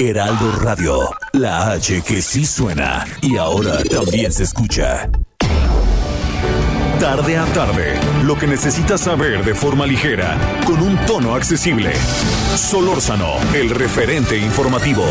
Heraldo Radio, la H que sí suena y ahora también se escucha. Tarde a tarde, lo que necesitas saber de forma ligera, con un tono accesible. Solórzano, el referente informativo.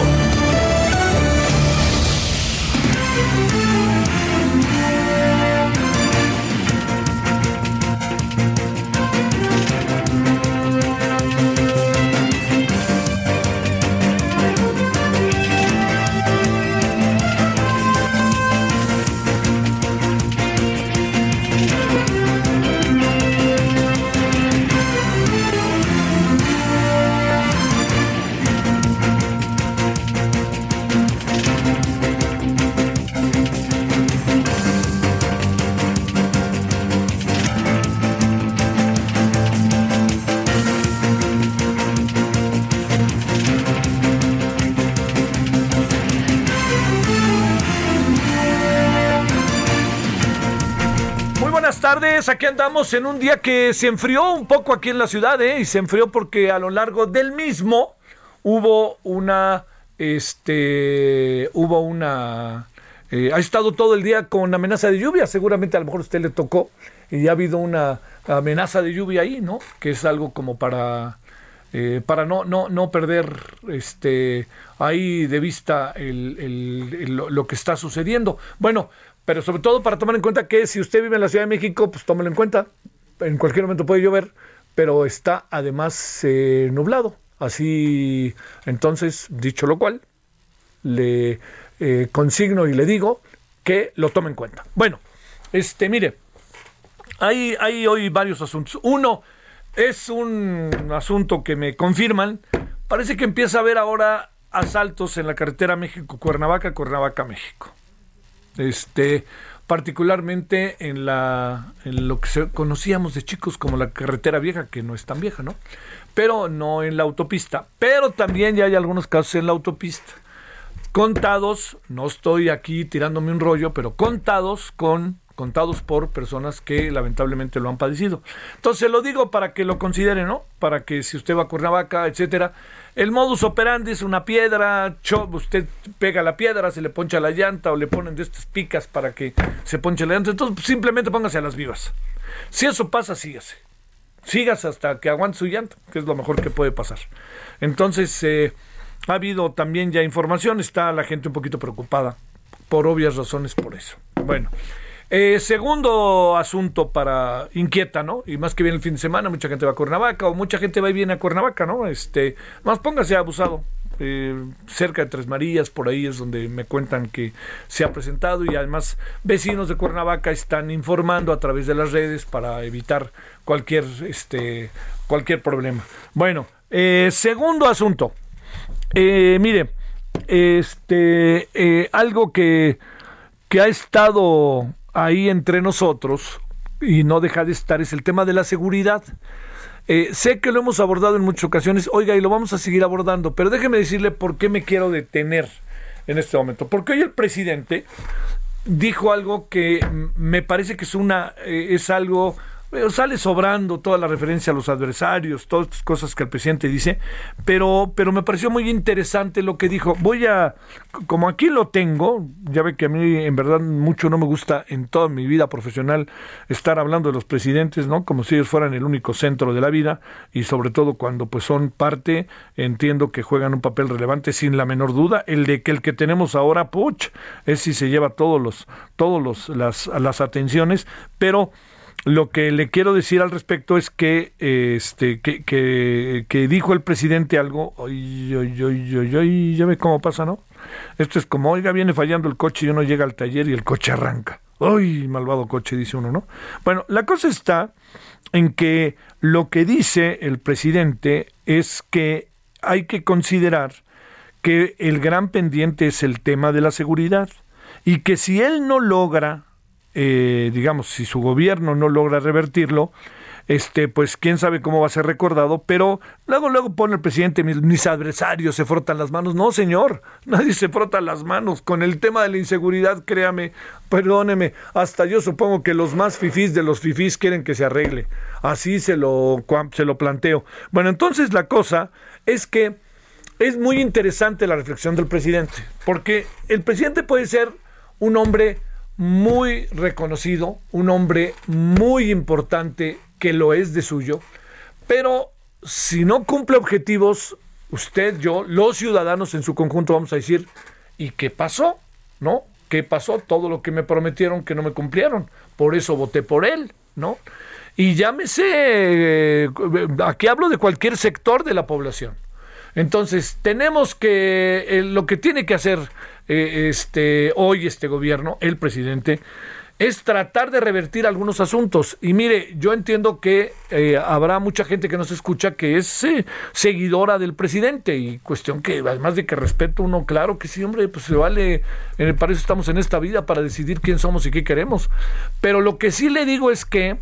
Buenas tardes, aquí andamos en un día que se enfrió un poco aquí en la ciudad, ¿eh? y se enfrió porque a lo largo del mismo hubo una, este, hubo una, eh, ha estado todo el día con amenaza de lluvia, seguramente a lo mejor usted le tocó, y ha habido una amenaza de lluvia ahí, ¿no? Que es algo como para, eh, para no, no, no perder este, ahí de vista el- lo que está sucediendo. Bueno, pero sobre todo para tomar en cuenta que si usted vive en la Ciudad de México, pues tómelo en cuenta. En cualquier momento puede llover, pero está además eh, nublado. Así, entonces, dicho lo cual, le eh, consigno y le digo que lo tome en cuenta. Bueno, este, mire, hay, hay hoy varios asuntos. Uno es un asunto que me confirman. Parece que empieza a haber ahora asaltos en la carretera México-Cuernavaca, Cuernavaca-México. Este, particularmente en la en lo que conocíamos de chicos como la carretera vieja, que no es tan vieja, ¿no? Pero no en la autopista. Pero también ya hay algunos casos en la autopista contados, no estoy aquí tirándome un rollo, pero contados con contados por personas que lamentablemente lo han padecido. Entonces lo digo para que lo considere, ¿no? Para que si usted va a Cuernavaca, etcétera, el modus operandi es una piedra, usted pega la piedra, se le poncha la llanta o le ponen de estas picas para que se ponche la llanta. Entonces simplemente póngase a las vivas. Si eso pasa, sígase sigas hasta que aguante su llanta, que es lo mejor que puede pasar. Entonces, eh, ha habido también ya información, está la gente un poquito preocupada, por obvias razones por eso. Bueno, eh, segundo asunto para inquieta, ¿no? Y más que viene el fin de semana, mucha gente va a Cuernavaca, o mucha gente va y viene a Cuernavaca, ¿no? Este, más póngase abusado. Eh, cerca de Tres Marías, por ahí es donde me cuentan que se ha presentado y además vecinos de Cuernavaca están informando a través de las redes para evitar cualquier este cualquier problema. Bueno, eh, segundo asunto. Eh, mire, este eh, algo que, que ha estado ahí entre nosotros y no deja de estar es el tema de la seguridad. Eh, sé que lo hemos abordado en muchas ocasiones, oiga, y lo vamos a seguir abordando, pero déjeme decirle por qué me quiero detener en este momento. Porque hoy el presidente dijo algo que me parece que es una eh, es algo sale sobrando toda la referencia a los adversarios, todas estas cosas que el presidente dice, pero, pero me pareció muy interesante lo que dijo. Voy a, como aquí lo tengo, ya ve que a mí en verdad mucho no me gusta en toda mi vida profesional estar hablando de los presidentes, ¿no? Como si ellos fueran el único centro de la vida y sobre todo cuando pues son parte, entiendo que juegan un papel relevante sin la menor duda. El de que el que tenemos ahora, puch, es si se lleva todos los, todos los, las, las atenciones, pero lo que le quiero decir al respecto es que este que, que, que dijo el presidente algo ya ve cómo pasa no esto es como oiga viene fallando el coche y uno llega al taller y el coche arranca. Ay malvado coche dice uno no bueno la cosa está en que lo que dice el presidente es que hay que considerar que el gran pendiente es el tema de la seguridad y que si él no logra, eh, digamos, si su gobierno no logra revertirlo, este, pues quién sabe cómo va a ser recordado, pero luego, luego pone el presidente, mis, adversarios se frotan las manos. No, señor, nadie se frota las manos. Con el tema de la inseguridad, créame, perdóneme, hasta yo supongo que los más fifís de los fifís quieren que se arregle. Así se lo, se lo planteo. Bueno, entonces la cosa es que es muy interesante la reflexión del presidente, porque el presidente puede ser un hombre muy reconocido, un hombre muy importante que lo es de suyo, pero si no cumple objetivos, usted, yo, los ciudadanos en su conjunto vamos a decir, ¿y qué pasó? ¿No? ¿Qué pasó? Todo lo que me prometieron que no me cumplieron. Por eso voté por él, ¿no? Y llámese, eh, aquí hablo de cualquier sector de la población. Entonces, tenemos que, eh, lo que tiene que hacer eh, este, hoy este gobierno, el presidente, es tratar de revertir algunos asuntos. Y mire, yo entiendo que eh, habrá mucha gente que nos escucha que es eh, seguidora del presidente y cuestión que además de que respeto uno, claro que sí, hombre, pues se vale, en para eso estamos en esta vida, para decidir quién somos y qué queremos. Pero lo que sí le digo es que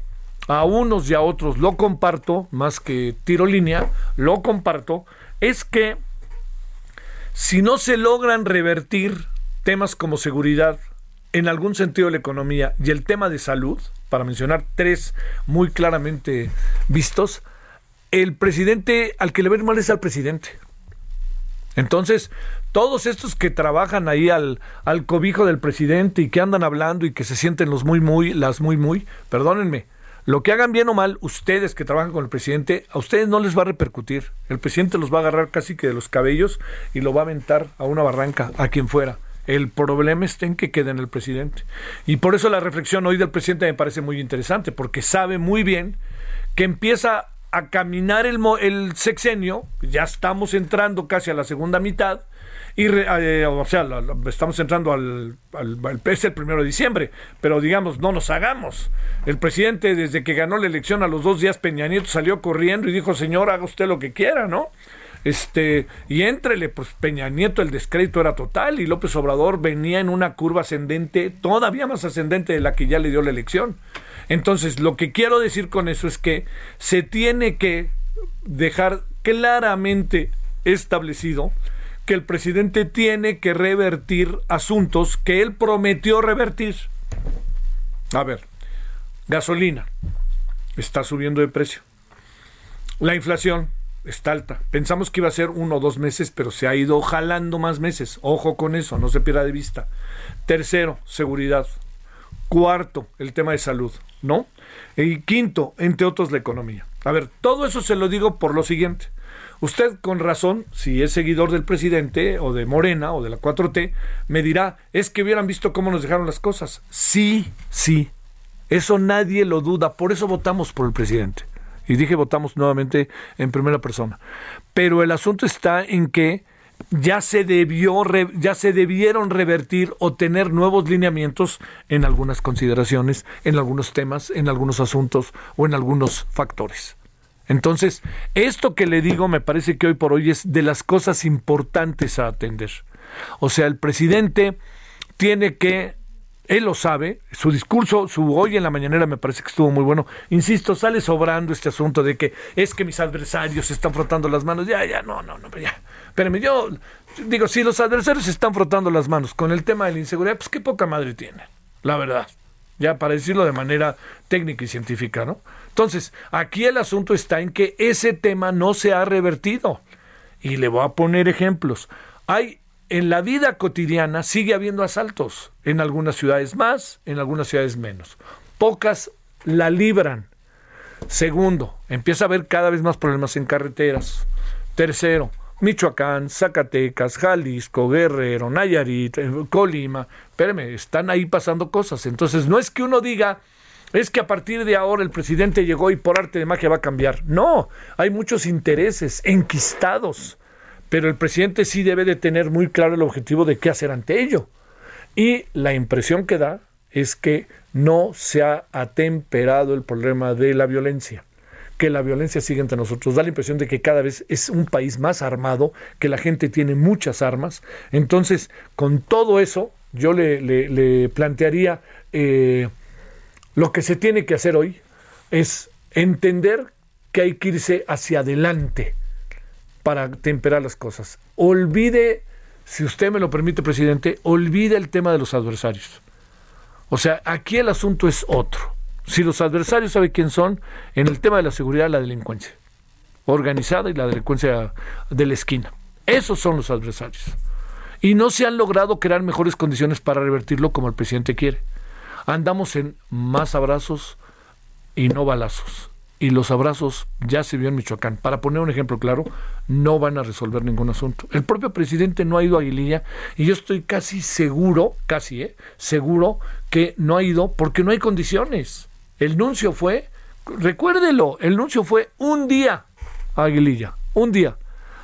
a unos y a otros lo comparto, más que tiro línea, lo comparto, es que si no se logran revertir temas como seguridad, en algún sentido la economía y el tema de salud, para mencionar tres muy claramente vistos, el presidente al que le ven mal es al presidente. Entonces, todos estos que trabajan ahí al, al cobijo del presidente y que andan hablando y que se sienten los muy, muy, las muy, muy, perdónenme, lo que hagan bien o mal, ustedes que trabajan con el presidente, a ustedes no les va a repercutir. El presidente los va a agarrar casi que de los cabellos y lo va a aventar a una barranca, a quien fuera. El problema está en que quede en el presidente. Y por eso la reflexión hoy del presidente me parece muy interesante, porque sabe muy bien que empieza a caminar el, el sexenio, ya estamos entrando casi a la segunda mitad, y eh, o sea, estamos entrando al, al, es el primero de diciembre, pero digamos, no nos hagamos. El presidente, desde que ganó la elección a los dos días, Peña Nieto salió corriendo y dijo, señor, haga usted lo que quiera, ¿no? Este, y entrele, pues Peña Nieto el descrédito era total y López Obrador venía en una curva ascendente, todavía más ascendente de la que ya le dio la elección. Entonces, lo que quiero decir con eso es que se tiene que dejar claramente establecido que el presidente tiene que revertir asuntos que él prometió revertir. A ver, gasolina está subiendo de precio. La inflación está alta. Pensamos que iba a ser uno o dos meses, pero se ha ido jalando más meses. Ojo con eso, no se pierda de vista. Tercero, seguridad. Cuarto, el tema de salud, ¿no? Y quinto, entre otros, la economía. A ver, todo eso se lo digo por lo siguiente. Usted con razón, si es seguidor del presidente o de Morena o de la 4T, me dirá, es que hubieran visto cómo nos dejaron las cosas. Sí, sí, eso nadie lo duda, por eso votamos por el presidente. Y dije votamos nuevamente en primera persona. Pero el asunto está en que ya se debió ya se debieron revertir o tener nuevos lineamientos en algunas consideraciones, en algunos temas, en algunos asuntos o en algunos factores. Entonces, esto que le digo me parece que hoy por hoy es de las cosas importantes a atender. O sea, el presidente tiene que él lo sabe, su discurso, su hoy en la mañanera me parece que estuvo muy bueno. Insisto, sale sobrando este asunto de que es que mis adversarios se están frotando las manos. Ya, ya, no, no, no, ya. Espérame, yo digo, si los adversarios se están frotando las manos con el tema de la inseguridad, pues qué poca madre tiene, la verdad. Ya para decirlo de manera técnica y científica, ¿no? Entonces, aquí el asunto está en que ese tema no se ha revertido. Y le voy a poner ejemplos. Hay en la vida cotidiana sigue habiendo asaltos, en algunas ciudades más, en algunas ciudades menos. Pocas la libran. Segundo, empieza a haber cada vez más problemas en carreteras. Tercero, Michoacán, Zacatecas, Jalisco, Guerrero, Nayarit, eh, Colima, espérame, están ahí pasando cosas. Entonces, no es que uno diga, es que a partir de ahora el presidente llegó y por arte de magia va a cambiar. No, hay muchos intereses enquistados pero el presidente sí debe de tener muy claro el objetivo de qué hacer ante ello. Y la impresión que da es que no se ha atemperado el problema de la violencia, que la violencia sigue entre nosotros. Da la impresión de que cada vez es un país más armado, que la gente tiene muchas armas. Entonces, con todo eso, yo le, plantearía eh, lo que se tiene que hacer hoy es entender que hay que irse hacia adelante para temperar las cosas. Olvide, si usted me lo permite, presidente, olvide el tema de los adversarios. O sea, aquí el asunto es otro. Si los adversarios saben quién son, en el tema de la seguridad, la delincuencia organizada y la delincuencia de la esquina. Esos son los adversarios. Y no se han logrado crear mejores condiciones para revertirlo como el presidente quiere. Andamos en más abrazos y no balazos. Y los abrazos ya se vio en Michoacán. Para poner un ejemplo claro, no van a resolver ningún asunto. El propio presidente no ha ido a Aguililla y yo estoy casi seguro, casi, ¿eh? seguro que no ha ido porque no hay condiciones. El nuncio fue, recuérdelo, el nuncio fue un día a Aguililla, un día.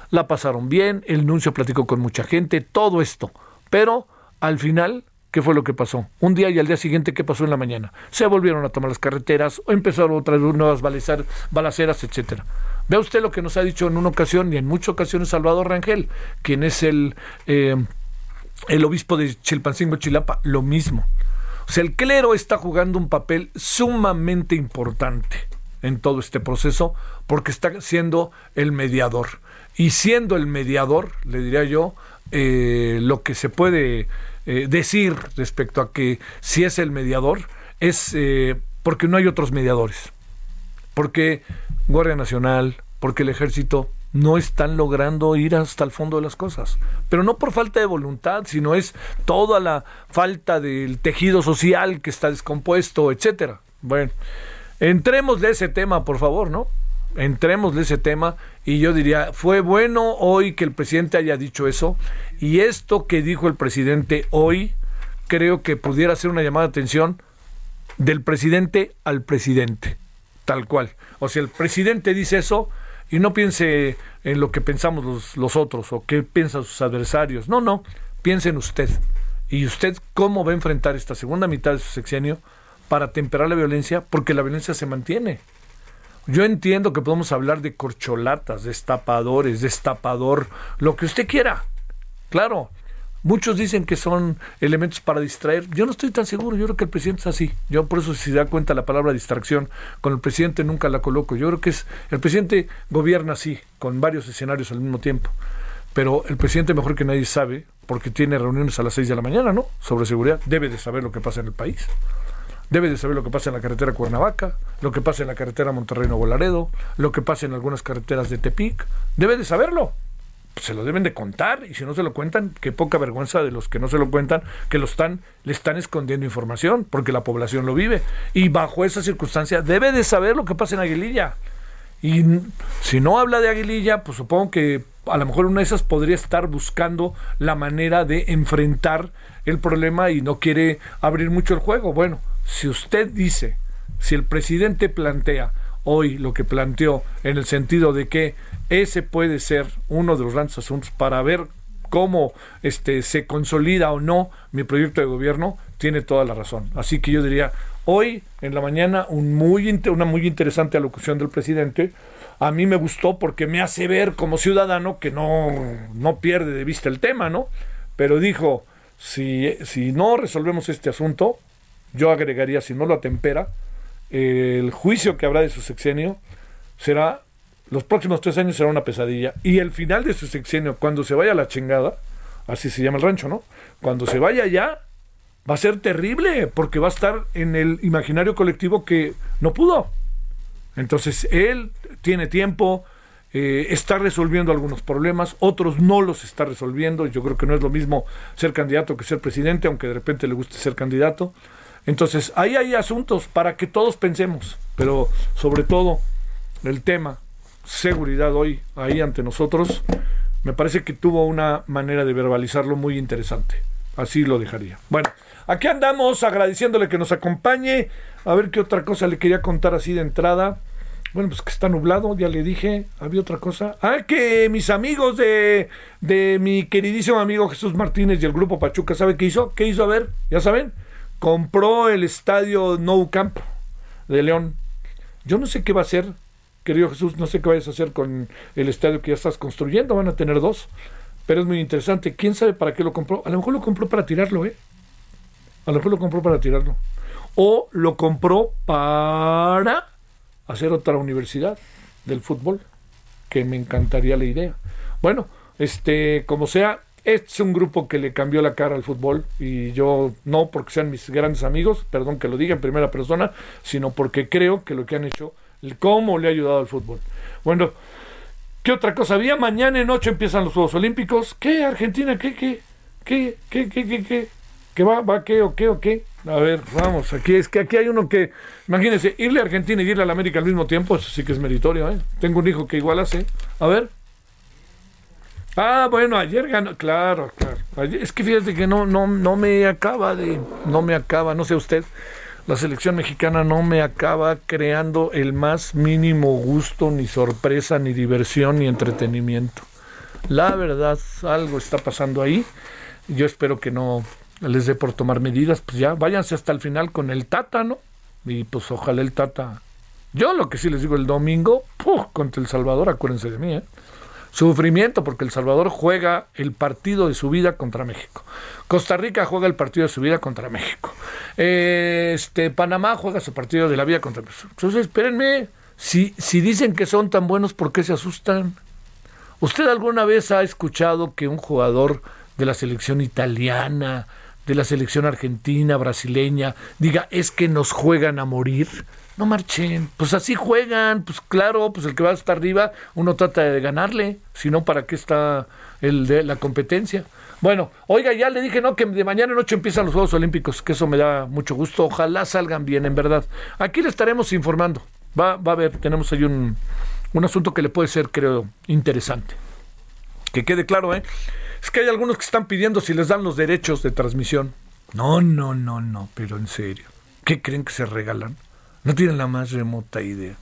La pasaron bien, el nuncio platicó con mucha gente, todo esto. Pero al final, ¿qué fue lo que pasó? Un día y al día siguiente, ¿qué pasó en la mañana? Se volvieron a tomar las carreteras, o empezaron otras nuevas balaceras, etcétera. Vea usted lo que nos ha dicho en una ocasión y en muchas ocasiones Salvador Rangel, quien es el, eh, el obispo de Chilpancingo, Chilapa, lo mismo. O sea, el clero está jugando un papel sumamente importante en todo este proceso porque está siendo el mediador. Y siendo el mediador, le diría yo, eh, lo que se puede eh, decir respecto a que si es el mediador es eh, porque no hay otros mediadores. Porque Guardia Nacional, porque el ejército no están logrando ir hasta el fondo de las cosas. Pero no por falta de voluntad, sino es toda la falta del tejido social que está descompuesto, etcétera. Bueno, entrémosle ese tema, por favor, ¿no? Entrémosle ese tema y yo diría, fue bueno hoy que el presidente haya dicho eso y esto que dijo el presidente hoy creo que pudiera ser una llamada de atención del presidente al presidente, tal cual. O sea, el presidente dice eso, y no piense en lo que pensamos los, los otros o qué piensan sus adversarios. No, no, piense en usted. ¿Y usted cómo va a enfrentar esta segunda mitad de su sexenio para temperar la violencia? Porque la violencia se mantiene. Yo entiendo que podemos hablar de corcholatas, destapadores, destapador, lo que usted quiera. Claro, Muchos dicen que son elementos para distraer. Yo no estoy tan seguro. Yo creo que el presidente es así. Yo por eso si se da cuenta la palabra distracción, con el presidente nunca la coloco. Yo creo que es el presidente gobierna así, con varios escenarios al mismo tiempo. Pero el presidente mejor que nadie sabe, porque tiene reuniones a las 6 de la mañana, ¿no? Sobre seguridad, debe de saber lo que pasa en el país. Debe de saber lo que pasa en la carretera Cuernavaca, lo que pasa en la carretera Monterrey-Nuevo Laredo, lo que pasa en algunas carreteras de Tepic. Debe de saberlo se lo deben de contar y si no se lo cuentan, qué poca vergüenza de los que no se lo cuentan, que lo están, le están escondiendo información porque la población lo vive y bajo esa circunstancia debe de saber lo que pasa en Aguililla. Y si no habla de Aguililla, pues supongo que a lo mejor una de esas podría estar buscando la manera de enfrentar el problema y no quiere abrir mucho el juego. Bueno, si usted dice, si el presidente plantea hoy lo que planteó en el sentido de que ese puede ser uno de los grandes asuntos para ver cómo este, se consolida o no mi proyecto de gobierno, tiene toda la razón. Así que yo diría, hoy en la mañana una muy interesante alocución del presidente. A mí me gustó porque me hace ver como ciudadano que no, no pierde de vista el tema, ¿no? Pero dijo, si, si no resolvemos este asunto, yo agregaría, si no lo atempera, el juicio que habrá de su sexenio será, los próximos tres años será una pesadilla. Y el final de su sexenio, cuando se vaya a la chingada, así se llama el rancho, ¿no? Cuando se vaya ya, va a ser terrible, porque va a estar en el imaginario colectivo que no pudo. Entonces, él tiene tiempo, eh, está resolviendo algunos problemas, otros no los está resolviendo. Yo creo que no es lo mismo ser candidato que ser presidente, aunque de repente le guste ser candidato. Entonces, ahí hay asuntos para que todos pensemos, pero sobre todo el tema seguridad hoy ahí ante nosotros, me parece que tuvo una manera de verbalizarlo muy interesante. Así lo dejaría. Bueno, aquí andamos agradeciéndole que nos acompañe. A ver qué otra cosa le quería contar así de entrada. Bueno, pues que está nublado, ya le dije. Había otra cosa. Ah, que mis amigos de, de mi queridísimo amigo Jesús Martínez y el grupo Pachuca, ¿sabe qué hizo? ¿Qué hizo? A ver, ya saben compró el estadio Nou Camp de León. Yo no sé qué va a hacer querido Jesús, no sé qué vayas a hacer con el estadio que ya estás construyendo, van a tener dos, pero es muy interesante. ¿Quién sabe para qué lo compró? A lo mejor lo compró para tirarlo, ¿eh? A lo mejor lo compró para tirarlo. O lo compró para hacer otra universidad del fútbol, que me encantaría la idea. Bueno, este, como sea, es un grupo que le cambió la cara al fútbol y yo no porque sean mis grandes amigos, perdón que lo diga en primera persona, sino porque creo que lo que han hecho, cómo le ha ayudado al fútbol. Bueno, ¿qué otra cosa había? Mañana en noche empiezan los Juegos Olímpicos. ¿Qué, Argentina? ¿Qué, qué? ¿Qué, qué, qué, qué, qué? ¿Qué va, va, qué o qué o qué? A ver, vamos, aquí es que aquí hay uno que, imagínense, irle a Argentina y irle a la América al mismo tiempo, eso sí que es meritorio, ¿eh? Tengo un hijo que igual hace. A ver. Ah, bueno, ayer ganó, claro, claro. es que fíjate que no, no, no me acaba de, no me acaba, no sé usted, la selección mexicana no me acaba creando el más mínimo gusto, ni sorpresa, ni diversión, ni entretenimiento. La verdad, algo está pasando ahí. Yo espero que no les dé por tomar medidas, pues ya váyanse hasta el final con el Tata, ¿no? Y pues ojalá el Tata. Yo lo que sí les digo el domingo, ¡puf! contra El Salvador, acuérdense de mí, ¿eh? Sufrimiento porque El Salvador juega el partido de su vida contra México. Costa Rica juega el partido de su vida contra México. Este, Panamá juega su partido de la vida contra México. Entonces, espérenme, si, si dicen que son tan buenos, ¿por qué se asustan? ¿Usted alguna vez ha escuchado que un jugador de la selección italiana, de la selección argentina, brasileña, diga, es que nos juegan a morir? No marchen, pues así juegan, pues claro, pues el que va hasta arriba, uno trata de ganarle, si no, ¿para qué está el de la competencia? Bueno, oiga, ya le dije, ¿no? Que de mañana en noche empiezan los Juegos Olímpicos, que eso me da mucho gusto, ojalá salgan bien, en verdad. Aquí le estaremos informando, va, va a haber, tenemos ahí un, un asunto que le puede ser, creo, interesante. Que quede claro, ¿eh? Es que hay algunos que están pidiendo si les dan los derechos de transmisión. No, no, no, no, pero en serio. ¿Qué creen que se regalan? No tienen la más remota idea.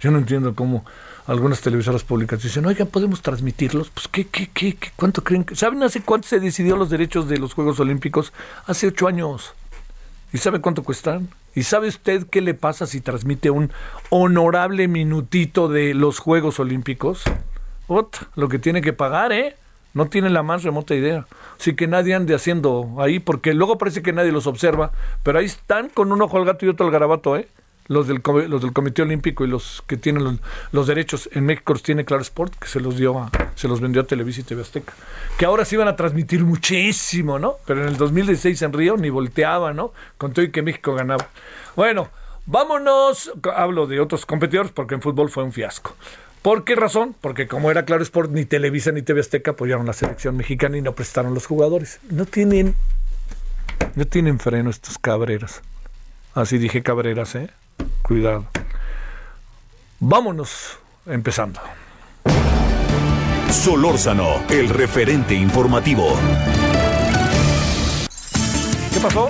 Yo no entiendo cómo algunas televisoras públicas dicen, oiga, ¿podemos transmitirlos? Pues, ¿qué, qué, qué, qué cuánto creen? Que... ¿Saben hace cuánto se decidió los derechos de los Juegos Olímpicos? Hace ocho años. ¿Y sabe cuánto cuestan? ¿Y sabe usted qué le pasa si transmite un honorable minutito de los Juegos Olímpicos? lo que tiene que pagar, ¿eh? No tiene la más remota idea. Así que nadie ande haciendo ahí, porque luego parece que nadie los observa, pero ahí están con un ojo al gato y otro al garabato, ¿eh? Los del, los del Comité Olímpico y los que tienen los, derechos en México los tiene Claro Sport, que se los dio a, se los vendió a Televisa y TV Azteca, que ahora sí iban a transmitir muchísimo, ¿no? Pero en el 2016 en Río ni volteaba, ¿no? Con todo y que México ganaba. Bueno, vámonos, hablo de otros competidores porque en fútbol fue un fiasco. ¿Por qué razón? Porque como era Claro Sport, ni Televisa ni TV Azteca apoyaron la selección mexicana y no prestaron los jugadores. No tienen, no tienen freno estos cabreras. Así dije cabreras, ¿eh? Cuidado. Vámonos empezando. Solórzano, el referente informativo. ¿Qué pasó?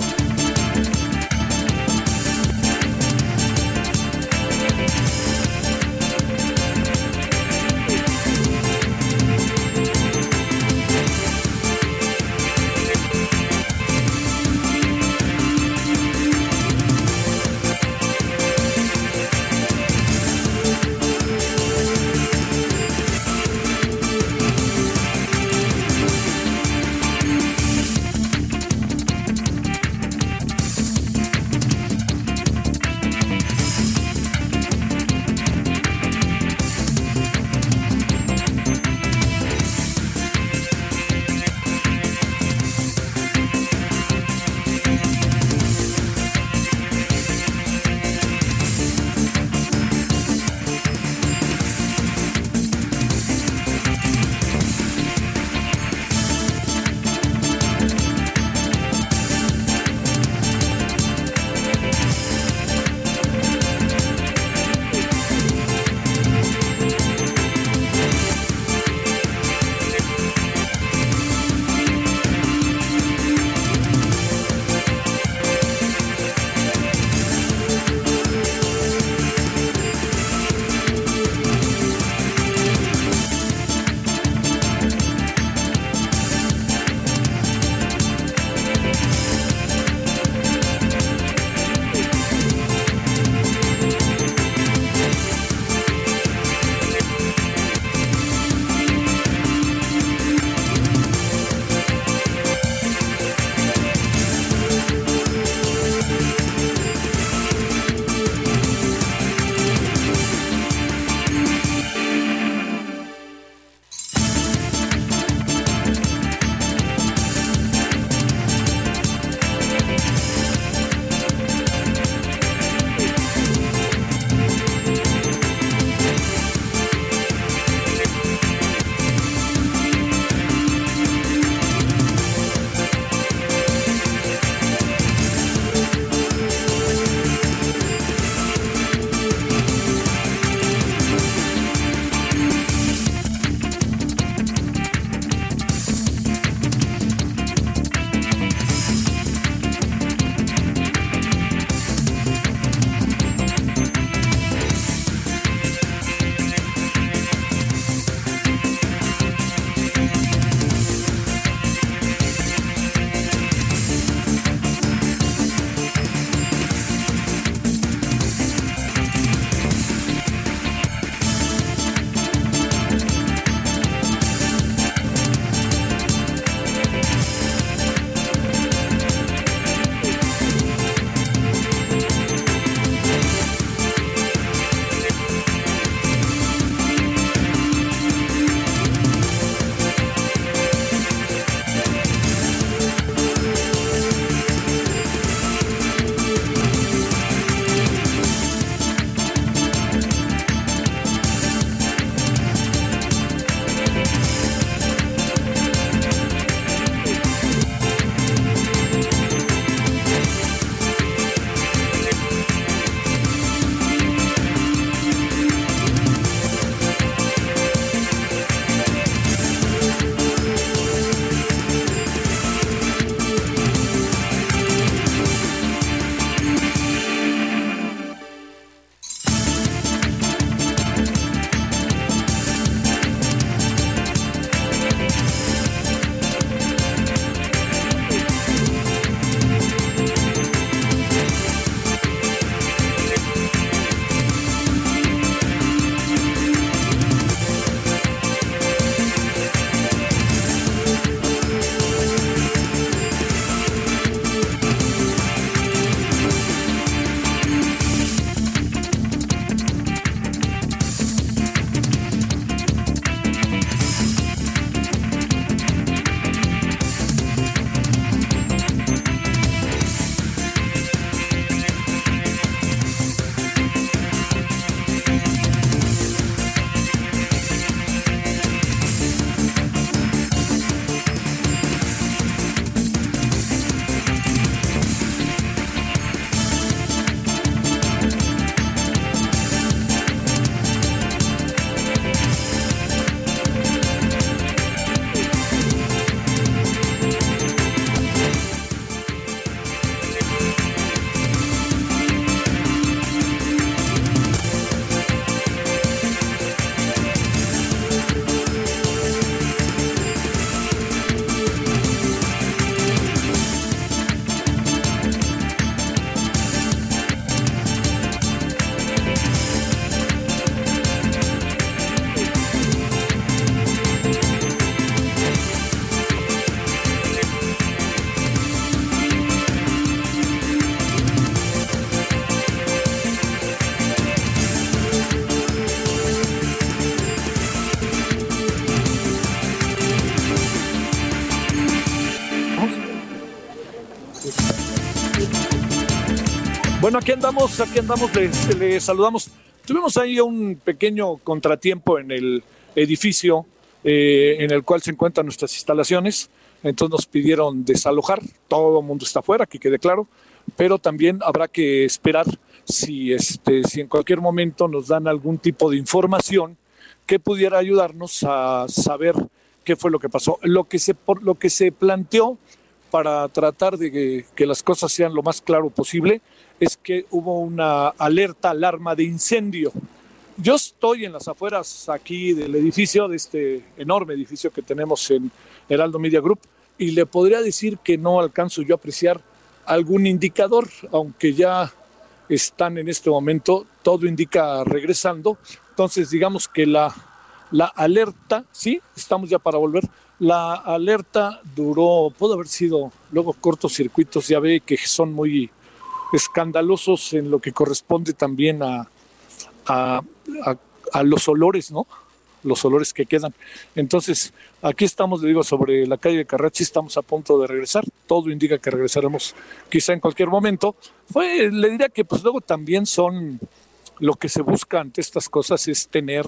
Bueno, aquí andamos, aquí andamos, les, les saludamos. Tuvimos ahí un pequeño contratiempo en el edificio eh, en el cual se encuentran nuestras instalaciones. Entonces nos pidieron desalojar, todo el mundo está afuera, que quede claro, pero también habrá que esperar si, este, si en cualquier momento nos dan algún tipo de información que pudiera ayudarnos a saber qué fue lo que pasó. Lo que se, por, lo que se planteó para tratar de que, que las cosas sean lo más claro posible es que hubo una alerta, alarma de incendio. Yo estoy en las afueras aquí del edificio, de este enorme edificio que tenemos en Heraldo Media Group, y le podría decir que no alcanzo yo a apreciar algún indicador, aunque ya están en este momento, todo indica regresando. Entonces, digamos que la, la alerta, sí, estamos ya para volver. La alerta duró, puede haber sido luego cortocircuitos, ya ve que son muy escandalosos en lo que corresponde también a, a, los olores, ¿no? los olores que quedan. Entonces, aquí estamos, le digo, sobre la calle de Carrachi, estamos a punto de regresar. Todo indica que regresaremos quizá en cualquier momento. Fue, le diría que pues luego también son lo que se busca ante estas cosas es tener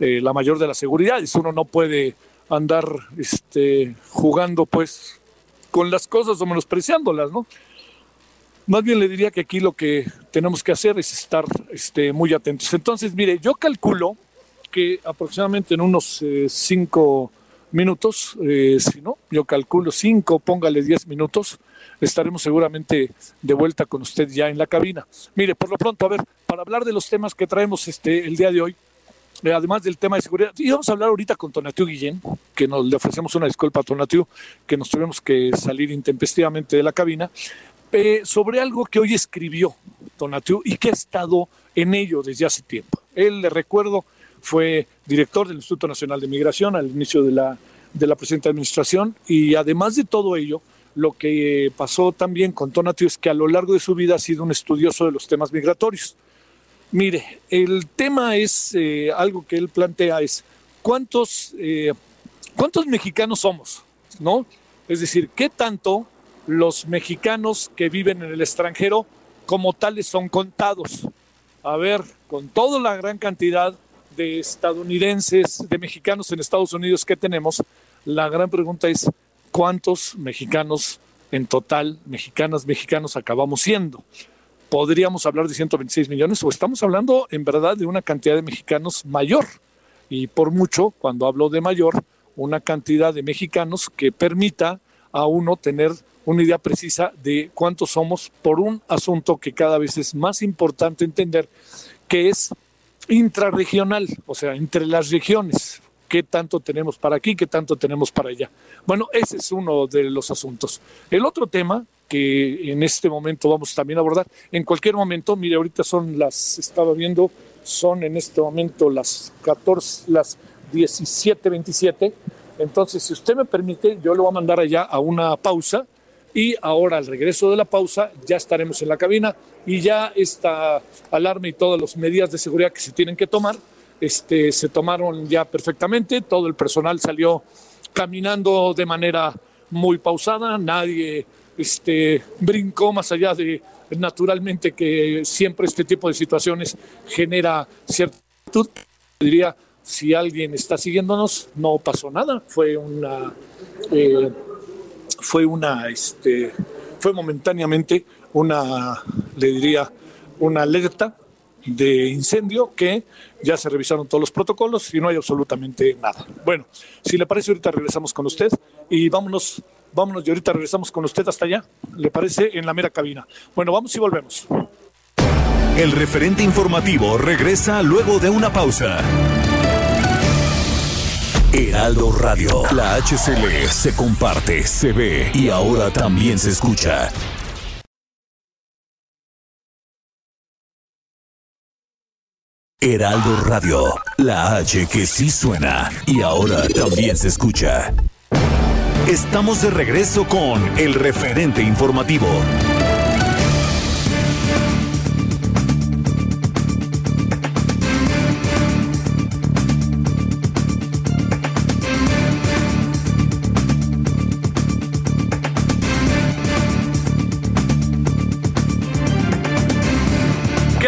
eh, la mayor de las seguridades. Uno no puede andar este, jugando pues con las cosas o menospreciándolas, ¿no? Más bien le diría que aquí lo que tenemos que hacer es estar este, muy atentos. Entonces, mire, yo calculo que aproximadamente en unos eh, cinco minutos, eh, si no, yo calculo cinco, póngale diez minutos, estaremos seguramente de vuelta con usted ya en la cabina. Mire, por lo pronto, a ver, para hablar de los temas que traemos este, el día de hoy, eh, además del tema de seguridad, y vamos a hablar ahorita con Tonatiu Guillén, que nos le ofrecemos una disculpa a Tonatiu, que nos tuvimos que salir intempestivamente de la cabina, eh, sobre algo que hoy escribió Tonatiu y que ha estado en ello desde hace tiempo. Él, le recuerdo, fue director del Instituto Nacional de Migración al inicio de la, de la presente administración y además de todo ello, lo que pasó también con Tonatiu es que a lo largo de su vida ha sido un estudioso de los temas migratorios. Mire, el tema es eh, algo que él plantea es cuántos, eh, cuántos mexicanos somos, ¿no? Es decir, qué tanto los mexicanos que viven en el extranjero como tales son contados. A ver, con toda la gran cantidad de estadounidenses, de mexicanos en Estados Unidos que tenemos, la gran pregunta es cuántos mexicanos en total, mexicanas, mexicanos acabamos siendo. Podríamos hablar de 126 millones o estamos hablando en verdad de una cantidad de mexicanos mayor. Y por mucho, cuando hablo de mayor, una cantidad de mexicanos que permita a uno tener una idea precisa de cuántos somos por un asunto que cada vez es más importante entender, que es intrarregional, o sea, entre las regiones. ¿Qué tanto tenemos para aquí? ¿Qué tanto tenemos para allá? Bueno, ese es uno de los asuntos. El otro tema que en este momento vamos también a abordar, en cualquier momento, mire, ahorita son las, estaba viendo, son en este momento las 14, las 17.27. Entonces, si usted me permite, yo lo voy a mandar allá a una pausa y ahora al regreso de la pausa ya estaremos en la cabina y ya esta alarma y todas las medidas de seguridad que se tienen que tomar este, se tomaron ya perfectamente, todo el personal salió caminando de manera muy pausada, nadie este, brincó más allá de naturalmente que siempre este tipo de situaciones genera cierta diría si alguien está siguiéndonos no pasó nada. Fue una eh, fue una, este, fue momentáneamente una, le diría, una alerta de incendio que ya se revisaron todos los protocolos y no hay absolutamente nada. Bueno, si le parece, ahorita regresamos con usted y vámonos, vámonos y ahorita regresamos con usted hasta allá. ¿Le parece? En la mera cabina. Bueno, vamos y volvemos. El referente informativo regresa luego de una pausa. Heraldo Radio. La HCL se comparte, se ve y ahora también se escucha. Heraldo Radio. La H que sí suena y ahora también se escucha. Estamos de regreso con el referente informativo.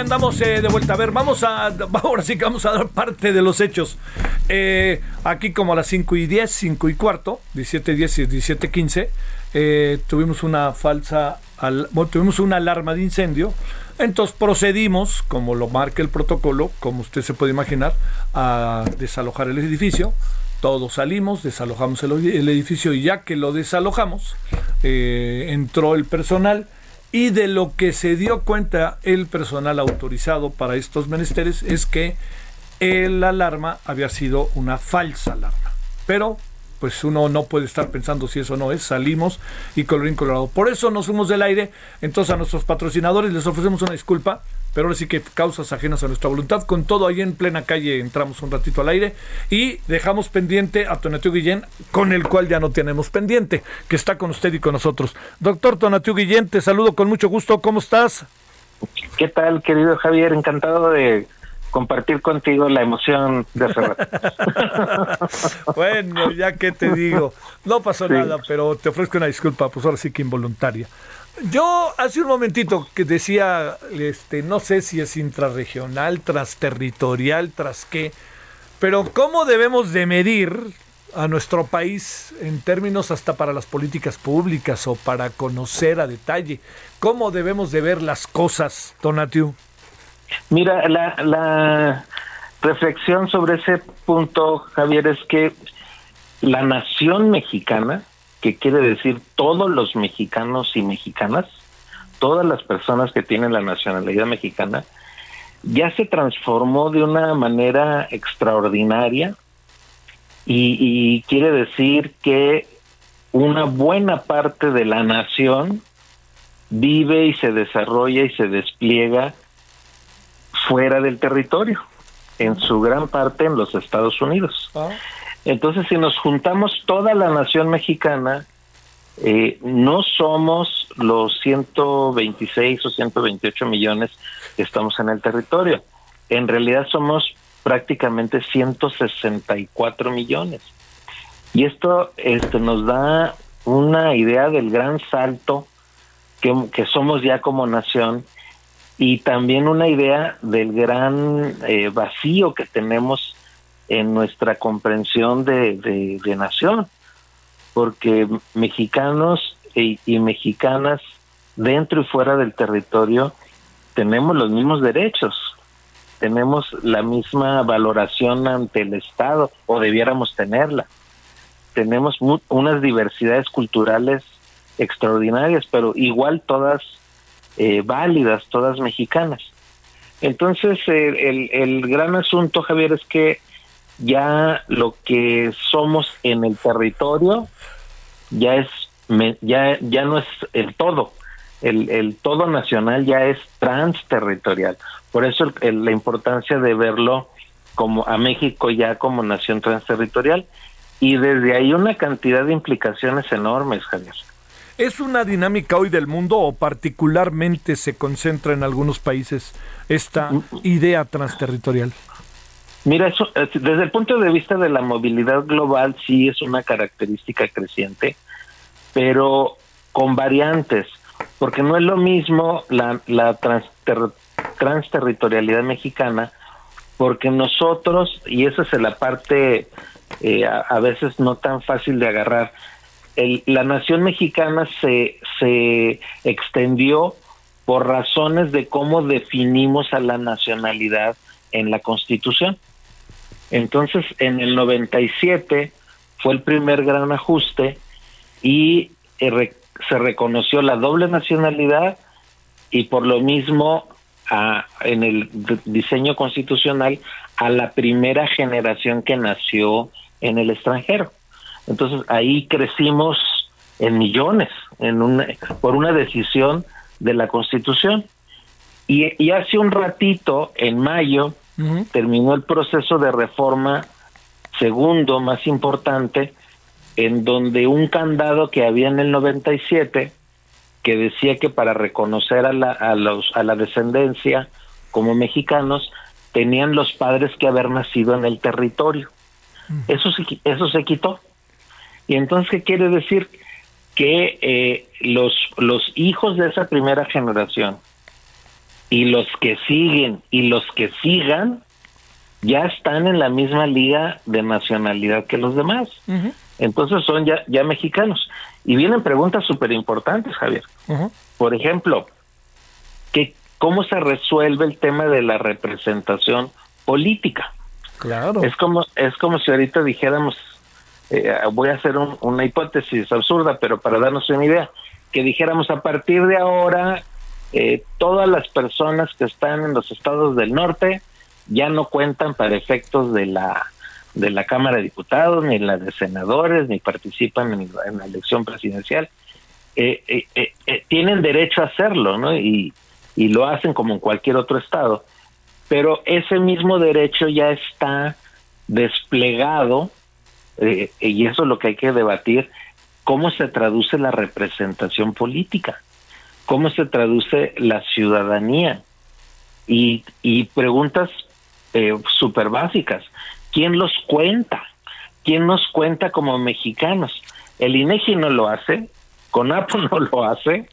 Andamos eh, de vuelta. A ver, vamos a. Ahora sí que vamos a dar parte de los hechos. Eh, aquí, como a las 5 y 10, 5 y cuarto, 17 y 10 y 17 15, eh, tuvimos una falsa. bueno, tuvimos una alarma de incendio. Entonces procedimos, como lo marca el protocolo, como usted se puede imaginar, a desalojar el edificio. Todos salimos, desalojamos el edificio y ya que lo desalojamos, entró el personal y de lo que se dio cuenta el personal autorizado para estos menesteres es que la alarma había sido una falsa alarma. Pero pues uno no puede estar pensando si eso no es, salimos y colorín colorado. Por eso nos fuimos del aire, entonces a nuestros patrocinadores les ofrecemos una disculpa, pero ahora sí que causas ajenas a nuestra voluntad. Con todo ahí en plena calle entramos un ratito al aire y dejamos pendiente a Tonatiu Guillén, con el cual ya no tenemos pendiente, que está con usted y con nosotros. Doctor Tonatiu Guillén, te saludo con mucho gusto, ¿cómo estás? ¿Qué tal, querido Javier? Encantado de compartir contigo la emoción de hace bueno, ya que te digo, no pasó nada, pero te ofrezco una disculpa, pues ahora sí que involuntaria. Yo hace un momentito que decía, este, no sé si es intrarregional, transterritorial, tras qué, pero ¿cómo debemos de medir a nuestro país en términos hasta para las políticas públicas o para conocer a detalle? ¿Cómo debemos de ver las cosas, Tonatiu? Mira, la, la reflexión sobre ese punto, Javier, es que la nación mexicana, que quiere decir todos los mexicanos y mexicanas, todas las personas que tienen la nacionalidad mexicana, ya se transformó de una manera extraordinaria y, quiere decir que una buena parte de la nación vive y se desarrolla y se despliega fuera del territorio, en su gran parte en los Estados Unidos. Entonces, si nos juntamos toda la nación mexicana, eh, no somos los 126 o 128 millones que estamos en el territorio. En realidad somos prácticamente 164 millones. Y esto este, nos da una idea del gran salto que, que somos ya como nación y también una idea del gran eh, vacío que tenemos en nuestra comprensión de, nación, porque mexicanos y, y, mexicanas dentro y fuera del territorio tenemos los mismos derechos, tenemos la misma valoración ante el Estado o debiéramos tenerla. Tenemos unas diversidades culturales extraordinarias, pero igual todas eh, válidas, todas mexicanas. Entonces, el, gran asunto, Javier, es que ya lo que somos en el territorio ya es ya ya no es el todo. El, el todo nacional ya es transterritorial. Por eso la importancia de verlo como a México ya como nación transterritorial. Y desde ahí una cantidad de implicaciones enormes Javier. ¿Es una dinámica hoy del mundo o particularmente se concentra en algunos países esta idea transterritorial? Mira, eso, desde el punto de vista de la movilidad global sí es una característica creciente, pero con variantes, porque no es lo mismo la, la transterritorialidad mexicana, porque nosotros, y esa es la parte eh, a, veces no tan fácil de agarrar, la nación mexicana se, se extendió por razones de cómo definimos a la nacionalidad en la Constitución. Entonces, en el 97 fue el primer gran ajuste y eh, se reconoció la doble nacionalidad y por lo mismo en el diseño constitucional a la primera generación que nació en el extranjero. Entonces ahí crecimos en millones en una, por una decisión de la Constitución. Y, hace un ratito, en mayo, terminó el proceso de reforma segundo más importante, en donde un candado que había en el 97, que decía que para reconocer a la, a los, a la descendencia como mexicanos, tenían los padres que haber nacido en el territorio. Eso eso se quitó. Y entonces, ¿qué quiere decir? Que eh, los, los hijos de esa primera generación y los que siguen y los que sigan ya están en la misma liga de nacionalidad que los demás. Entonces son ya, ya mexicanos. Y vienen preguntas súper importantes, Javier. Por ejemplo, ¿qué, ¿cómo se resuelve el tema de la representación política? Claro. Es como, es como si ahorita dijéramos, eh, voy a hacer una hipótesis absurda, pero para darnos una idea, que dijéramos a partir de ahora, eh, todas las personas que están en los estados del norte ya no cuentan para efectos de la de la Cámara de Diputados, ni la de senadores, ni participan en, la elección presidencial. Eh, tienen derecho a hacerlo, ¿no? Y, y lo hacen como en cualquier otro estado. Pero ese mismo derecho ya está desplegado eh, y eso es lo que hay que debatir, cómo se traduce la representación política, cómo se traduce la ciudadanía y, y preguntas eh, súper básicas. ¿Quién los cuenta? ¿Quién nos cuenta como mexicanos? El INEGI no lo hace, CONAPO no lo hace.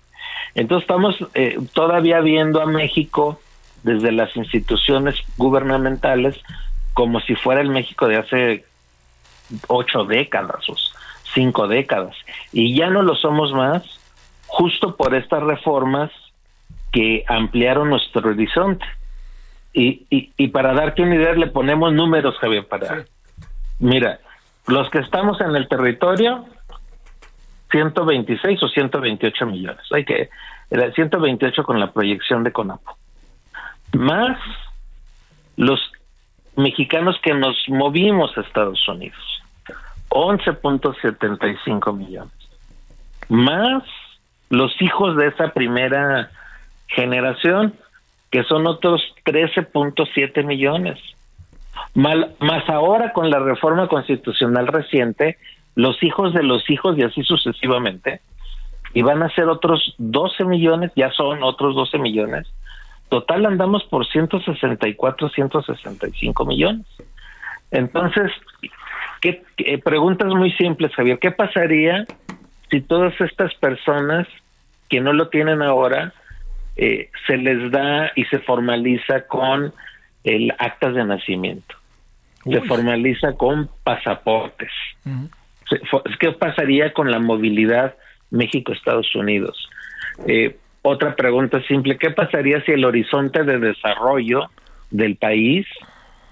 Entonces estamos eh, todavía viendo a México desde las instituciones gubernamentales como si fuera el México de hace ocho décadas o cinco décadas. Y ya no lo somos más justo por estas reformas que ampliaron nuestro horizonte. Y, y, para darte una idea, le ponemos números, Javier, para... Mira, los que estamos en el territorio, 126 o 128 millones. Hay que... Era 128 con la proyección de CONAPO. Más los mexicanos que nos movimos a Estados Unidos, 11.75 millones, más los hijos de esa primera generación, que son otros 13.7 millones. más ahora con la reforma constitucional reciente, los hijos de los hijos y así sucesivamente, y van a ser otros 12 millones, ya son otros 12 millones, Total andamos por 164, 165 millones. Entonces, ¿qué, preguntas muy simples, Javier. ¿Qué pasaría si todas estas personas que no lo tienen ahora eh, se les da y se formaliza con el actas de nacimiento? Se formaliza con pasaportes. ¿Qué pasaría con la movilidad México-Estados Unidos? Eh, otra pregunta simple, ¿qué pasaría si el horizonte de desarrollo del país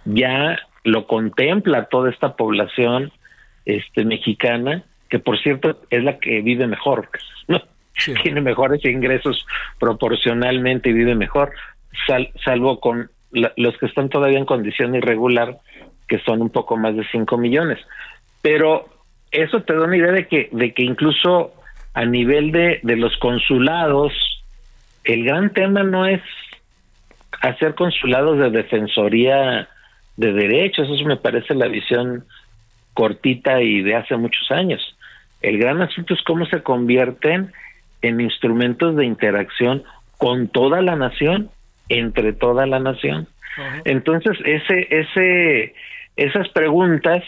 ya lo contempla toda esta población este mexicana, que por cierto es la que vive mejor, ¿no? tiene mejores ingresos proporcionalmente y vive mejor, salvo con los que están todavía en condición irregular, que son un poco más de 5 millones. Pero eso te da una idea de que, de que incluso a nivel de, de los consulados, el gran tema no es hacer consulados de defensoría de derechos, eso me parece la visión cortita y de hace muchos años. El gran asunto es cómo se convierten en instrumentos de interacción con toda la nación, entre toda la nación. Entonces, ese, ese, esas preguntas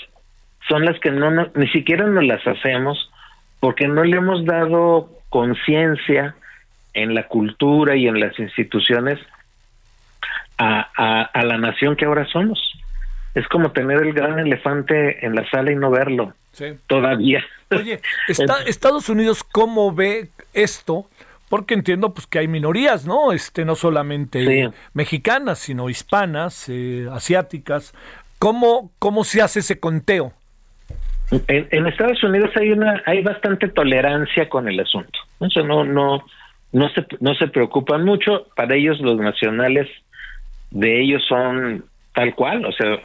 son las que no, no, ni siquiera nos las hacemos porque no le hemos dado conciencia en la cultura y en las instituciones a, a, la nación que ahora somos. Es como tener el gran elefante en la sala y no verlo todavía. Oye, Estados Unidos, ¿cómo ve esto? Porque entiendo pues que hay minorías, ¿no? Este, no solamente mexicanas, sino hispanas, eh, asiáticas. ¿Cómo, ¿Cómo se hace ese conteo? En, en, Estados Unidos hay una hay bastante tolerancia con el asunto. Eso no no no se, no se preocupan mucho, para ellos los nacionales de ellos son tal cual, o sea,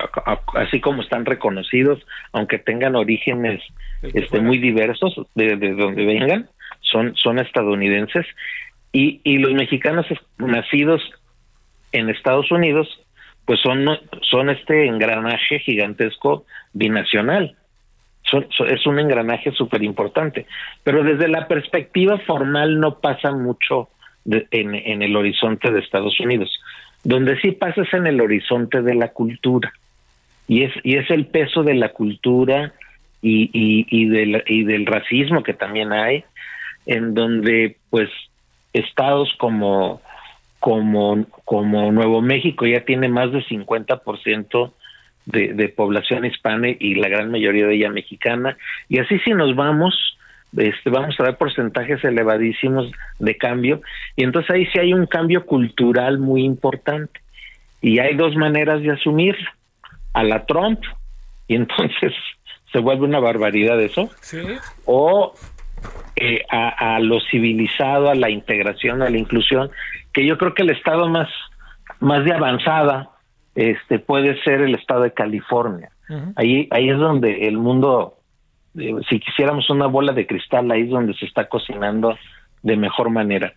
así como están reconocidos, aunque tengan orígenes este, muy diversos de, de, donde vengan, son, son estadounidenses, y, y los mexicanos nacidos en Estados Unidos, pues son, son este engranaje gigantesco binacional es un engranaje súper importante. Pero desde la perspectiva formal no pasa mucho en, el horizonte de Estados Unidos. Donde sí pasa es en el horizonte de la cultura. Y es, y es el peso de la cultura y, y, y, del, y del racismo que también hay, en donde pues estados como como, como Nuevo México ya tiene más de 50% de, de población hispana y la gran mayoría de ella mexicana. Y así si nos vamos, este, vamos a ver porcentajes elevadísimos de cambio. Y entonces ahí sí hay un cambio cultural muy importante. Y hay dos maneras de asumirlo. A la Trump, y entonces se vuelve una barbaridad eso. O eh, a, a, lo civilizado, a la integración, a la inclusión, que yo creo que el estado más, más de avanzada este puede ser el estado de California. Ahí, ahí es donde el mundo, eh, si quisiéramos una bola de cristal, ahí es donde se está cocinando de mejor manera.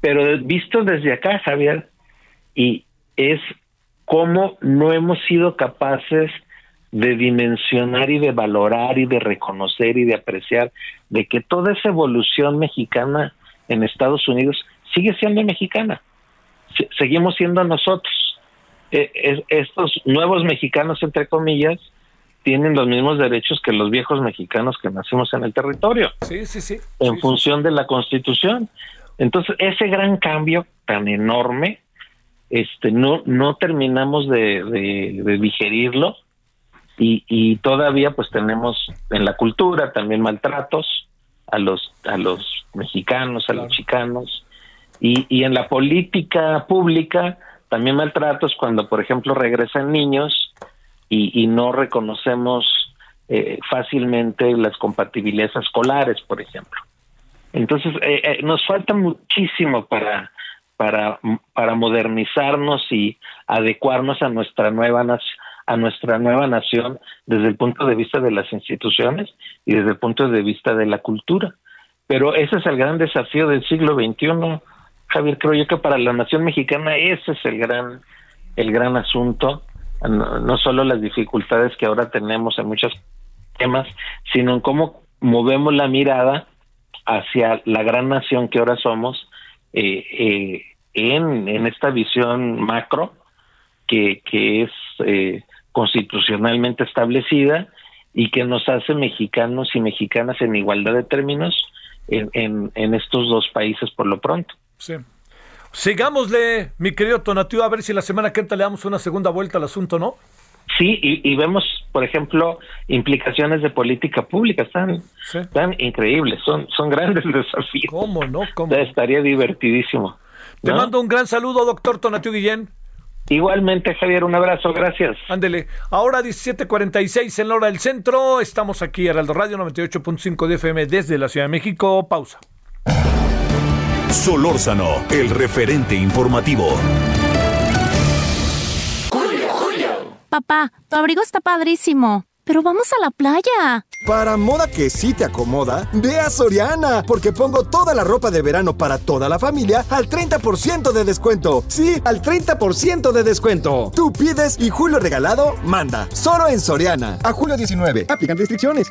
Pero visto desde acá, Javier, y es cómo no hemos sido capaces de dimensionar y de valorar y de reconocer y de apreciar de que toda esa evolución mexicana en Estados Unidos sigue siendo mexicana. seguimos siendo nosotros. E, estos nuevos mexicanos, entre comillas, tienen los mismos derechos que los viejos mexicanos que nacimos en el territorio. Sí, sí, sí. En función de la Constitución. Entonces, ese gran cambio tan enorme, este, no, no terminamos de, de digerirlo y, y todavía pues tenemos en la cultura también maltratos a los a los mexicanos a los chicanos y, y en la política pública también maltratos cuando por ejemplo regresan niños y, y no reconocemos eh, fácilmente las compatibilidades escolares por ejemplo entonces eh, eh, nos falta muchísimo para para para modernizarnos y adecuarnos a nuestra nueva a nuestra nueva nación desde el punto de vista de las instituciones y desde el punto de vista de la cultura. Pero ese es el gran desafío del siglo XXI, Javier. Creo yo que para la nación mexicana ese es el gran, el gran asunto. No, solo las dificultades que ahora tenemos en muchos temas, sino en cómo movemos la mirada hacia la gran nación que ahora somos eh, eh, en, en esta visión macro que, que es eh, constitucionalmente establecida y que nos hace mexicanos y mexicanas en igualdad de términos en, en, estos dos países por lo pronto. Sí. Sigámosle, mi querido Tonatiuh, a ver si la semana que entra le damos una segunda vuelta al asunto, ¿no? Sí, y, vemos, por ejemplo, implicaciones de política pública, están, tan increíbles, son, son grandes desafíos. ¿Cómo no? ¿Cómo? estaría divertidísimo. Te mando un gran saludo, doctor Tonatiuh Guillén. Igualmente, Javier, un abrazo, gracias. Ándele, ahora 17:46 en la hora del centro. Estamos aquí, Heraldo Radio 98.5 de FM desde la Ciudad de México. Pausa. Solórzano, el referente informativo. Julio, Julio. Papá, tu abrigo está padrísimo. Pero vamos a la playa. Para moda que sí te acomoda, ve a Soriana, porque pongo toda la ropa de verano para toda la familia al 30% de descuento. Sí, al 30% de descuento. Tú pides y Julio Regalado manda. Solo en Soriana. A julio 19. Aplican restricciones.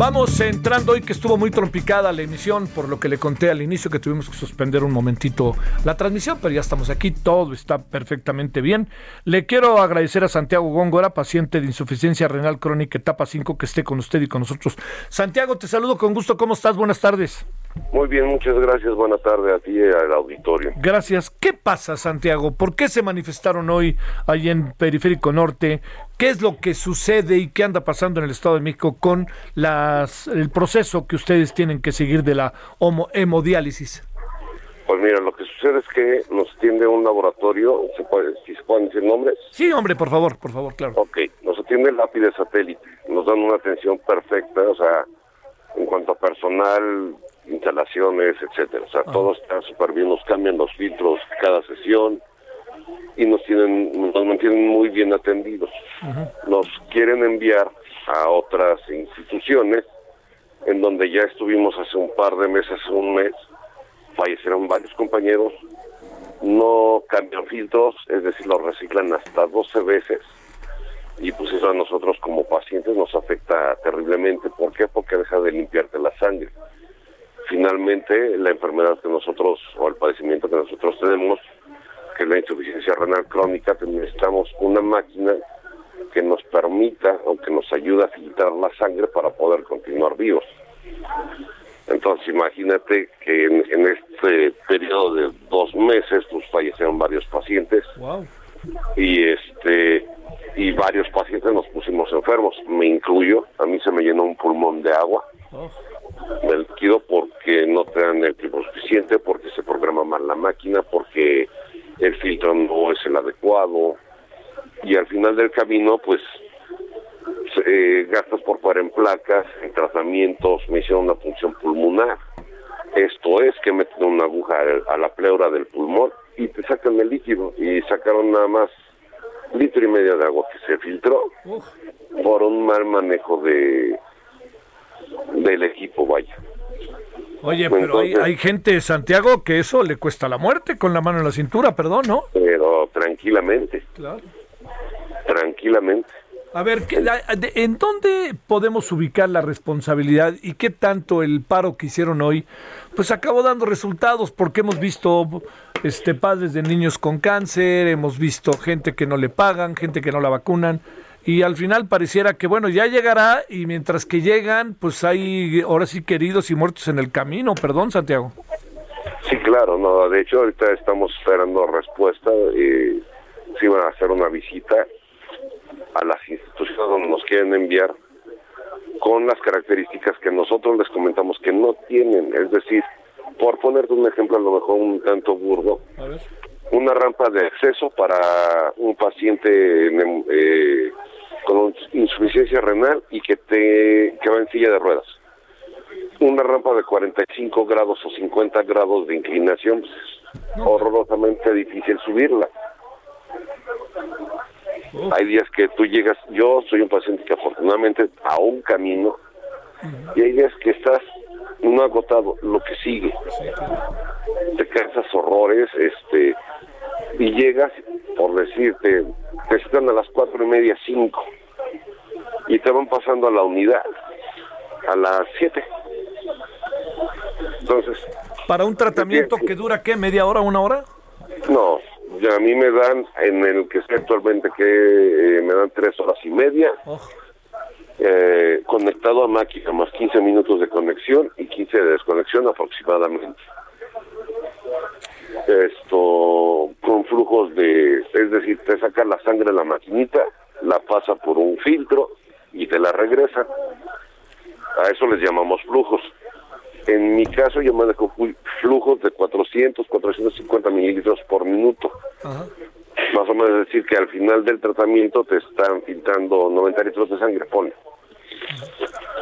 Vamos entrando hoy que estuvo muy trompicada la emisión, por lo que le conté al inicio que tuvimos que suspender un momentito la transmisión, pero ya estamos aquí, todo está perfectamente bien. Le quiero agradecer a Santiago Góngora, paciente de insuficiencia renal crónica etapa 5, que esté con usted y con nosotros. Santiago, te saludo con gusto, ¿cómo estás? Buenas tardes. Muy bien, muchas gracias. Buenas tardes a ti y al auditorio. Gracias. ¿Qué pasa, Santiago? ¿Por qué se manifestaron hoy ahí en Periférico Norte? ¿Qué es lo que sucede y qué anda pasando en el Estado de México con las, el proceso que ustedes tienen que seguir de la homo, hemodiálisis? Pues mira, lo que sucede es que nos atiende un laboratorio, ¿se puede, si se pueden decir nombres? Sí, hombre, por favor, por favor, claro. Ok, nos atiende el lápiz satélite, nos dan una atención perfecta, o sea, en cuanto a personal, instalaciones, etcétera, o sea, todo está súper bien, nos cambian los filtros cada sesión, y nos tienen nos mantienen muy bien atendidos. Nos quieren enviar a otras instituciones en donde ya estuvimos hace un par de meses, un mes, fallecieron varios compañeros, no cambian filtros, es decir, los reciclan hasta 12 veces y pues eso a nosotros como pacientes nos afecta terriblemente. ¿Por qué? Porque deja de limpiarte la sangre. Finalmente, la enfermedad que nosotros, o el padecimiento que nosotros tenemos, que es la insuficiencia renal crónica, necesitamos una máquina que nos permita o que nos ayude a filtrar la sangre para poder continuar vivos. Entonces imagínate que en, este periodo de dos meses pues fallecieron varios pacientes. Y este y varios pacientes nos pusimos enfermos, me incluyo, a mí se me llenó un pulmón de agua, oh. me líquido porque no te dan el tiempo suficiente, porque se programa mal la máquina, porque el filtro no es el adecuado y al final del camino pues eh, gastas por fuera en placas, en tratamientos, me hicieron una punción pulmonar. Esto es que meten una aguja a la pleura del pulmón y te sacan el líquido y sacaron nada más litro y medio de agua que se filtró por un mal manejo de del equipo, vaya. Oye, pero hay, hay, gente, Santiago, que eso le cuesta la muerte con la mano en la cintura, perdón, ¿no? Pero tranquilamente. Claro. Tranquilamente. A ver, ¿en dónde podemos ubicar la responsabilidad y qué tanto el paro que hicieron hoy, pues acabó dando resultados? Porque hemos visto este padres de niños con cáncer, hemos visto gente que no le pagan, gente que no la vacunan y al final pareciera que bueno ya llegará y mientras que llegan, pues hay ahora sí queridos y muertos en el camino. Perdón, Santiago. Sí, claro, no. De hecho, ahorita estamos esperando respuesta. y sí van a hacer una visita a las instituciones donde nos quieren enviar con las características que nosotros les comentamos que no tienen. Es decir, por ponerte un ejemplo a lo mejor un tanto burdo, una rampa de acceso para un paciente eh, con insuficiencia renal y que, te, que va en silla de ruedas. Una rampa de 45 grados o 50 grados de inclinación, horrorosamente difícil subirla. Hay días que tú llegas, yo soy un paciente que afortunadamente aún camino, y hay días que estás no agotado, lo que sigue. Te cansas horrores, este, y llegas, por decirte, te están a las cuatro y media, cinco, y te van pasando a la unidad a las siete. Entonces. ¿Para un tratamiento que dura qué? ¿Media hora, una hora? No, ya a mí me dan, en el que estoy actualmente, que eh, me dan tres horas y media, oh. Eh, conectado a máquina, más 15 minutos de conexión y 15 de desconexión aproximadamente. Esto con flujos de, es decir, te saca la sangre de la maquinita, la pasa por un filtro y te la regresa. A eso les llamamos flujos. En mi caso yo manejo flujos de 400, 450 mililitros por minuto. Más o menos decir que al final del tratamiento te están filtrando 90 litros de sangre, pone.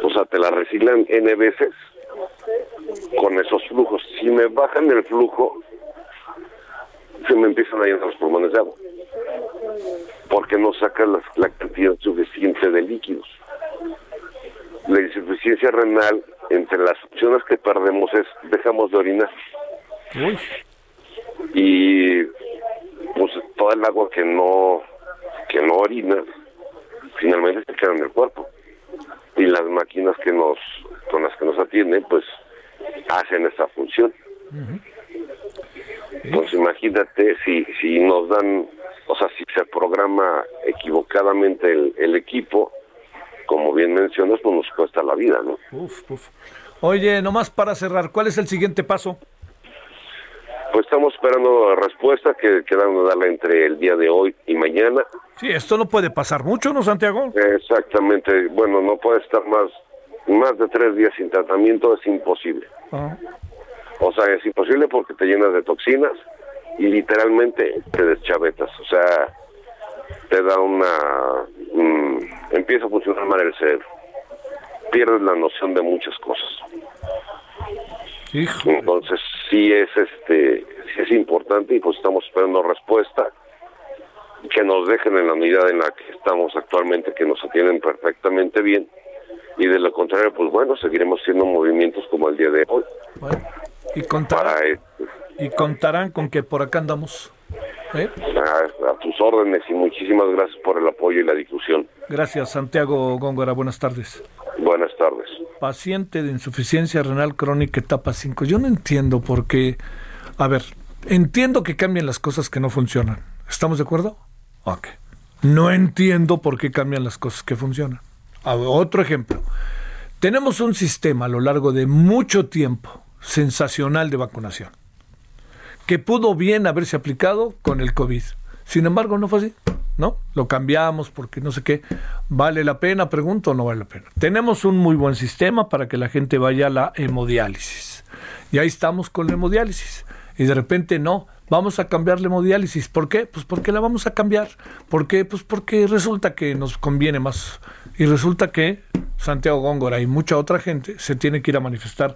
O sea, te la reciclan N veces con esos flujos. Si me bajan el flujo, se me empiezan a llenar los pulmones de agua. Porque no sacan la, la cantidad suficiente de líquidos. La insuficiencia renal entre las opciones que perdemos es dejamos de orinar. Y pues toda el agua que no que no orina finalmente se queda en el cuerpo. Y las máquinas que nos con las que nos atienden pues hacen esa función. Pues imagínate si si nos dan, o sea, si se programa equivocadamente el, el equipo, como bien mencionas, pues nos cuesta la vida, ¿no? Uf, uf. Oye, nomás para cerrar, ¿cuál es el siguiente paso? Pues estamos esperando la respuesta que quedan darla entre el día de hoy y mañana. Sí, esto no puede pasar mucho, ¿no, Santiago? Exactamente. Bueno, no puede estar más, más de tres días sin tratamiento, es imposible. Ah. O sea, es imposible porque te llenas de toxinas y literalmente te deschavetas. O sea, te da una... empieza a funcionar mal el cerebro. Pierdes la noción de muchas cosas. Entonces sí es este sí es importante y pues estamos esperando respuesta que nos dejen en la unidad en la que estamos actualmente, que nos atienden perfectamente bien y de lo contrario pues bueno seguiremos haciendo movimientos como el día de hoy. y contarán, y contarán con que por acá andamos. ¿eh? A, a, tus órdenes y muchísimas gracias por el apoyo y la difusión. Gracias, Santiago Góngora. Buenas tardes. Buenas tardes. Paciente de insuficiencia renal crónica etapa 5. Yo no entiendo por qué. A ver, entiendo que cambien las cosas que no funcionan. ¿Estamos de acuerdo? Ok. No entiendo por qué cambian las cosas que funcionan. otro ejemplo. Tenemos un sistema a lo largo de mucho tiempo sensacional de vacunación que pudo bien haberse aplicado con el COVID. Sin embargo, no fue así, ¿no? Lo cambiamos porque no sé qué. ¿Vale la pena? Pregunto, no vale la pena. Tenemos un muy buen sistema para que la gente vaya a la hemodiálisis. Y ahí estamos con la hemodiálisis. Y de repente no, vamos a cambiar la hemodiálisis. ¿Por qué? Pues porque la vamos a cambiar. ¿Por qué? Pues porque resulta que nos conviene más. Y resulta que Santiago Góngora y mucha otra gente se tiene que ir a manifestar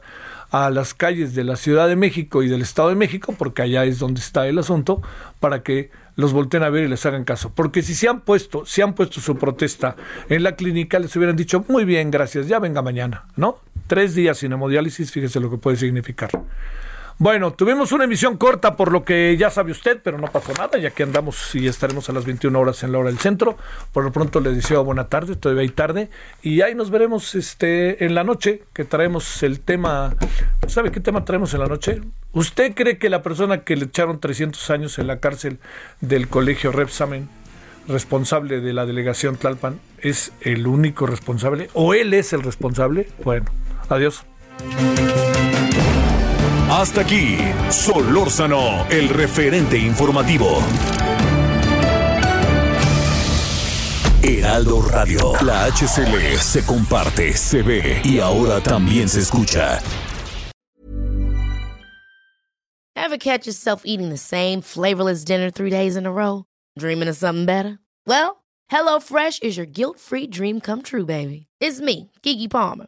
a las calles de la Ciudad de México y del Estado de México, porque allá es donde está el asunto, para que los volteen a ver y les hagan caso. Porque si se han puesto, si han puesto su protesta en la clínica, les hubieran dicho, muy bien, gracias, ya venga mañana, ¿no? Tres días sin hemodiálisis, fíjese lo que puede significar. Bueno, tuvimos una emisión corta por lo que ya sabe usted, pero no pasó nada, ya que andamos y estaremos a las 21 horas en la hora del centro. Por lo pronto le deseo buena tarde, todavía hay tarde, y ahí nos veremos este en la noche, que traemos el tema, ¿sabe qué tema traemos en la noche? ¿Usted cree que la persona que le echaron 300 años en la cárcel del colegio Repsamen, responsable de la delegación Tlalpan, es el único responsable? ¿O él es el responsable? Bueno, adiós. Hasta aquí, Solórzano, el referente informativo. Heraldo Radio, la HCL se comparte, se ve y ahora también se escucha. Ever catch yourself eating the same flavorless dinner three days in a row? Dreaming of something better? Well, HelloFresh is your guilt-free dream come true, baby. It's me, Kiki Palmer.